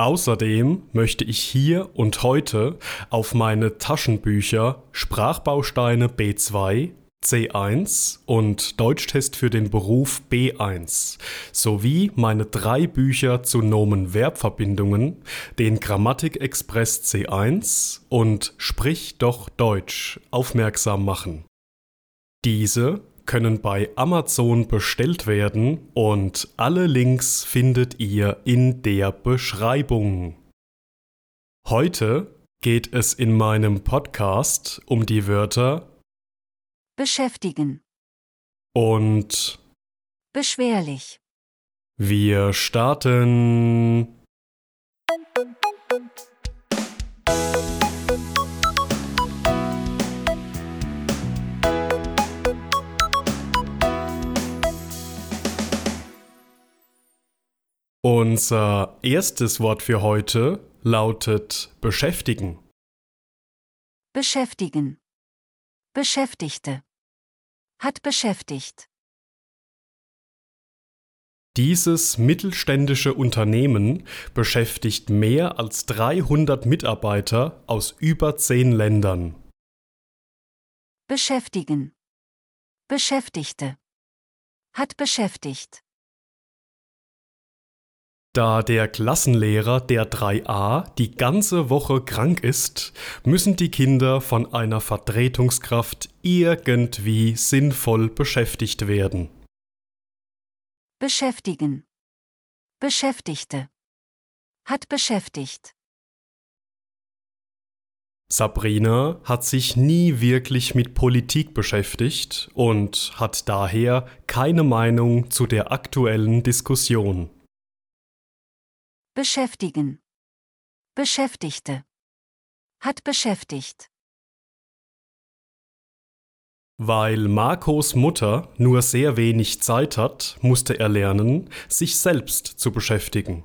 Außerdem möchte ich hier und heute auf meine Taschenbücher Sprachbausteine B2 C1 und Deutschtest für den Beruf B1 sowie meine drei Bücher zu Nomen-Verbverbindungen, den Grammatikexpress C1 und Sprich doch Deutsch aufmerksam machen. Diese können bei Amazon bestellt werden und alle Links findet ihr in der Beschreibung. Heute geht es in meinem Podcast um die Wörter beschäftigen, und beschwerlich, wir starten. Unser erstes Wort für heute lautet beschäftigen. beschäftigen, Beschäftigte, hat beschäftigt, Dieses mittelständische Unternehmen beschäftigt mehr als 300 Mitarbeiter aus über 10 Ländern. beschäftigen, Beschäftigte, hat beschäftigt, Da der Klassenlehrer der 3a die ganze Woche krank ist, müssen die Kinder von einer Vertretungskraft irgendwie sinnvoll beschäftigt werden. beschäftigen, Beschäftigte, hat beschäftigt, Sabrina hat sich nie wirklich mit Politik beschäftigt und hat daher keine Meinung zu der aktuellen Diskussion. Beschäftigen, Beschäftigte, hat beschäftigt, Weil Marcos Mutter nur sehr wenig Zeit hat, musste er lernen, sich selbst zu beschäftigen.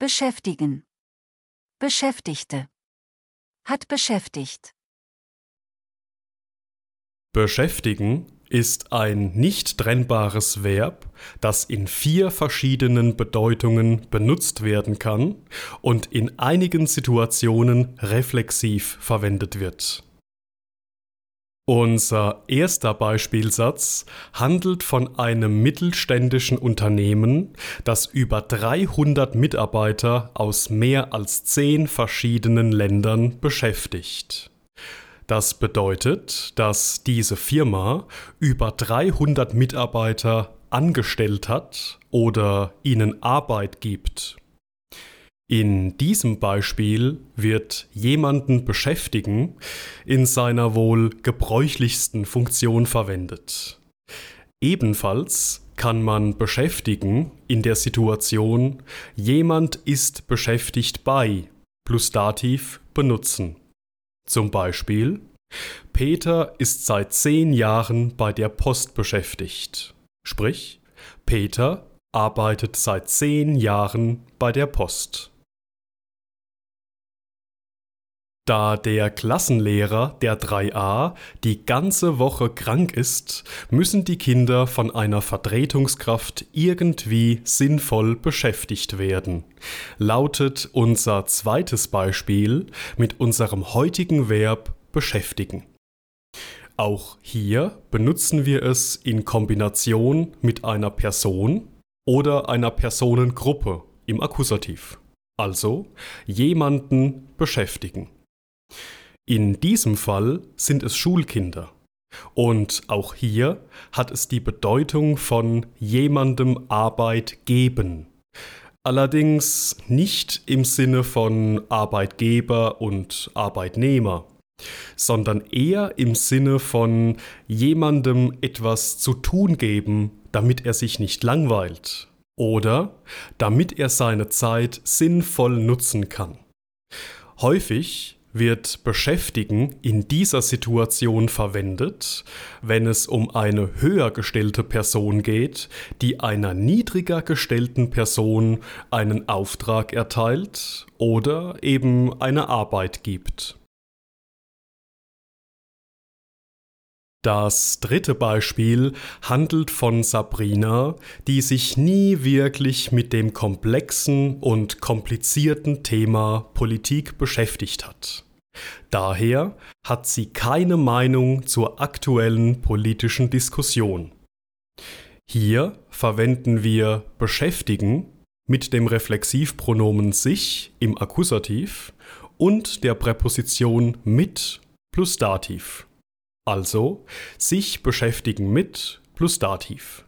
beschäftigen, Beschäftigte, hat beschäftigt, Beschäftigen ist ein nicht trennbares Verb, das in vier verschiedenen Bedeutungen benutzt werden kann und in einigen Situationen reflexiv verwendet wird. Unser erster Beispielsatz handelt von einem mittelständischen Unternehmen, das über 300 Mitarbeiter aus mehr als 10 verschiedenen Ländern beschäftigt. Das bedeutet, dass diese Firma über 300 Mitarbeiter angestellt hat oder ihnen Arbeit gibt. In diesem Beispiel wird jemanden beschäftigen in seiner wohl gebräuchlichsten Funktion verwendet. Ebenfalls kann man beschäftigen in der Situation jemand ist beschäftigt bei plus Dativ benutzen. Zum Beispiel Peter ist seit zehn Jahren bei der Post beschäftigt. Sprich, Peter arbeitet seit zehn Jahren bei der Post. Da der Klassenlehrer der 3a die ganze Woche krank ist, müssen die Kinder von einer Vertretungskraft irgendwie sinnvoll beschäftigt werden. Lautet unser zweites Beispiel mit unserem heutigen Verb beschäftigen. Auch hier benutzen wir es in Kombination mit einer Person oder einer Personengruppe im Akkusativ. Also jemanden beschäftigen. In diesem Fall sind es Schulkinder. Und auch hier hat es die Bedeutung von jemandem Arbeit geben. Allerdings nicht im Sinne von Arbeitgeber und Arbeitnehmer, sondern eher im Sinne von jemandem etwas zu tun geben, damit er sich nicht langweilt oder damit er seine Zeit sinnvoll nutzen kann. Häufig wird beschäftigen in dieser Situation verwendet, wenn es um eine höher gestellte Person geht, die einer niedriger gestellten Person einen Auftrag erteilt oder eben eine Arbeit gibt. Das dritte Beispiel handelt von Sabrina, die sich nie wirklich mit dem komplexen und komplizierten Thema Politik beschäftigt hat. Daher hat sie keine Meinung zur aktuellen politischen Diskussion. Hier verwenden wir beschäftigen mit dem Reflexivpronomen sich im Akkusativ und der Präposition mit plus Dativ also sich beschäftigen mit plus Dativ.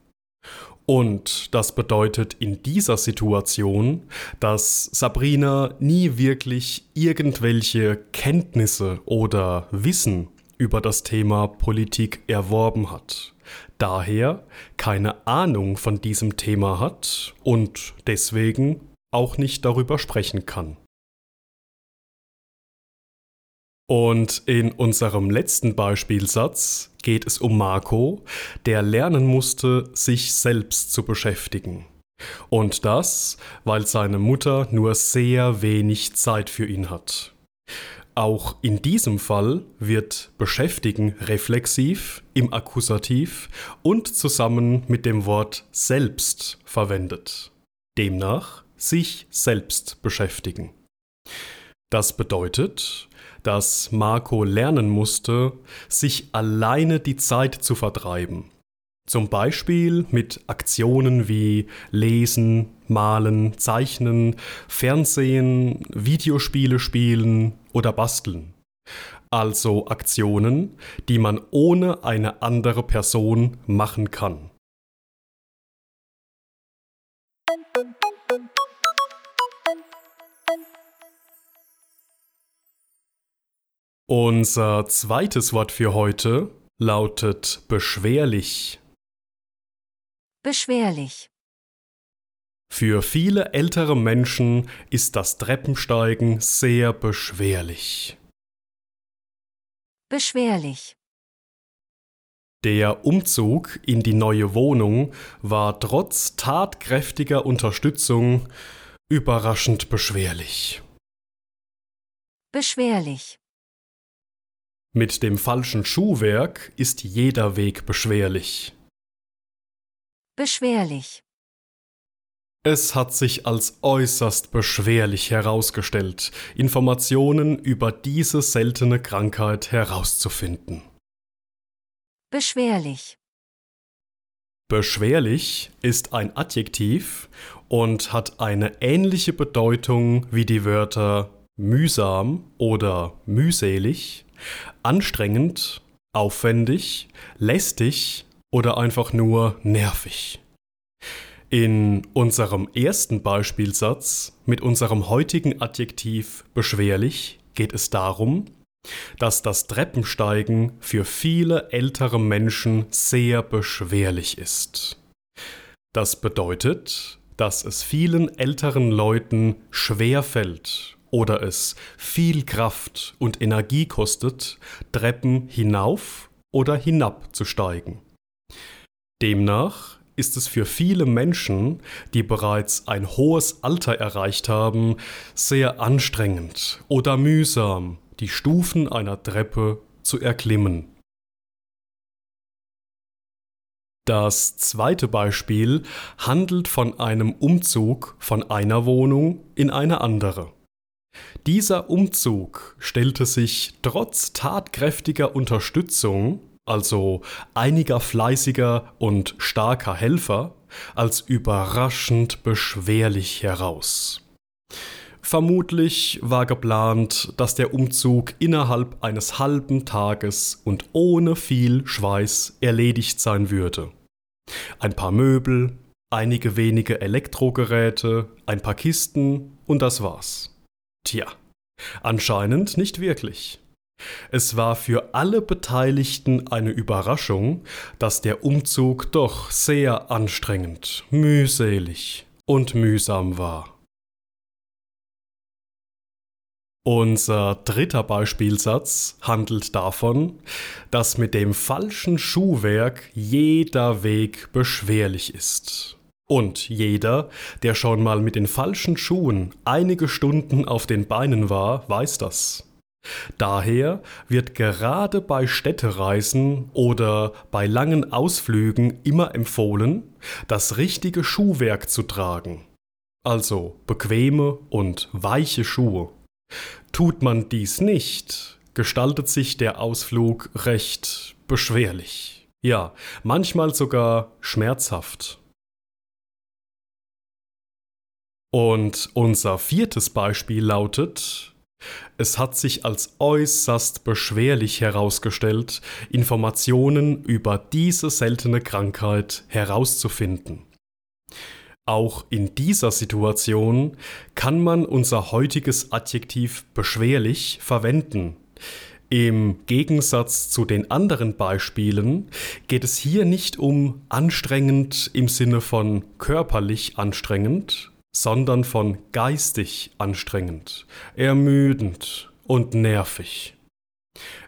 Und das bedeutet in dieser Situation, dass Sabrina nie wirklich irgendwelche Kenntnisse oder Wissen über das Thema Politik erworben hat. Daher keine Ahnung von diesem Thema hat und deswegen auch nicht darüber sprechen kann. Und in unserem letzten Beispielsatz geht es um Marco, der lernen musste, sich selbst zu beschäftigen. Und das, weil seine Mutter nur sehr wenig Zeit für ihn hat. Auch in diesem Fall wird beschäftigen reflexiv im Akkusativ und zusammen mit dem Wort selbst verwendet. Demnach sich selbst beschäftigen. Das bedeutet, dass Marco lernen musste, sich alleine die Zeit zu vertreiben. Zum Beispiel mit Aktionen wie Lesen, Malen, Zeichnen, Fernsehen, Videospiele spielen oder basteln. Also Aktionen, die man ohne eine andere Person machen kann. Unser zweites Wort für heute lautet beschwerlich. Beschwerlich. Für viele ältere Menschen ist das Treppensteigen sehr beschwerlich. Beschwerlich. Der Umzug in die neue Wohnung war trotz tatkräftiger Unterstützung überraschend beschwerlich. Beschwerlich. Mit dem falschen Schuhwerk ist jeder Weg beschwerlich. Beschwerlich. Es hat sich als äußerst beschwerlich herausgestellt, Informationen über diese seltene Krankheit herauszufinden. Beschwerlich. Beschwerlich ist ein Adjektiv und hat eine ähnliche Bedeutung wie die Wörter mühsam oder mühselig, anstrengend, aufwendig, lästig oder einfach nur nervig. In unserem ersten Beispielsatz mit unserem heutigen Adjektiv beschwerlich geht es darum, dass das Treppensteigen für viele ältere Menschen sehr beschwerlich ist. Das bedeutet, dass es vielen älteren Leuten schwer fällt oder es viel Kraft und Energie kostet, Treppen hinauf oder hinab zu steigen. Demnach ist es für viele Menschen, die bereits ein hohes Alter erreicht haben, sehr anstrengend oder mühsam, die Stufen einer Treppe zu erklimmen. Das zweite Beispiel handelt von einem Umzug von einer Wohnung in eine andere. Dieser Umzug stellte sich trotz tatkräftiger Unterstützung, also einiger fleißiger und starker Helfer, als überraschend beschwerlich heraus. Vermutlich war geplant, dass der Umzug innerhalb eines halben Tages und ohne viel Schweiß erledigt sein würde. Ein paar Möbel, einige wenige Elektrogeräte, ein paar Kisten und das war's. Tja, anscheinend nicht wirklich. Es war für alle Beteiligten eine Überraschung, dass der Umzug doch sehr anstrengend, mühselig und mühsam war. Unser dritter Beispielsatz handelt davon, dass mit dem falschen Schuhwerk jeder Weg beschwerlich ist. Und jeder, der schon mal mit den falschen Schuhen einige Stunden auf den Beinen war, weiß das. Daher wird gerade bei Städtereisen oder bei langen Ausflügen immer empfohlen, das richtige Schuhwerk zu tragen. Also bequeme und weiche Schuhe. Tut man dies nicht, gestaltet sich der Ausflug recht beschwerlich. Ja, manchmal sogar schmerzhaft. Und unser viertes Beispiel lautet, es hat sich als äußerst beschwerlich herausgestellt, Informationen über diese seltene Krankheit herauszufinden. Auch in dieser Situation kann man unser heutiges Adjektiv beschwerlich verwenden. Im Gegensatz zu den anderen Beispielen geht es hier nicht um anstrengend im Sinne von körperlich anstrengend, sondern von geistig anstrengend, ermüdend und nervig.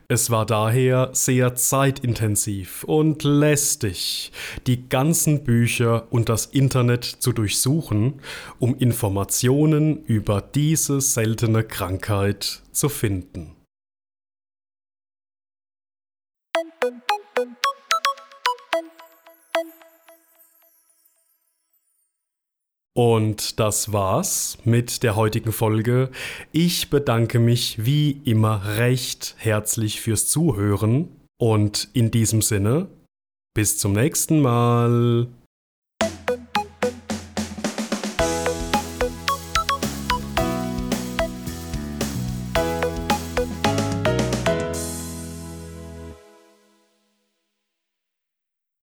Es war daher sehr zeitintensiv und lästig, die ganzen Bücher und das Internet zu durchsuchen, um Informationen über diese seltene Krankheit zu finden. Und das war's mit der heutigen Folge. Ich bedanke mich wie immer recht herzlich fürs Zuhören und in diesem Sinne, bis zum nächsten Mal.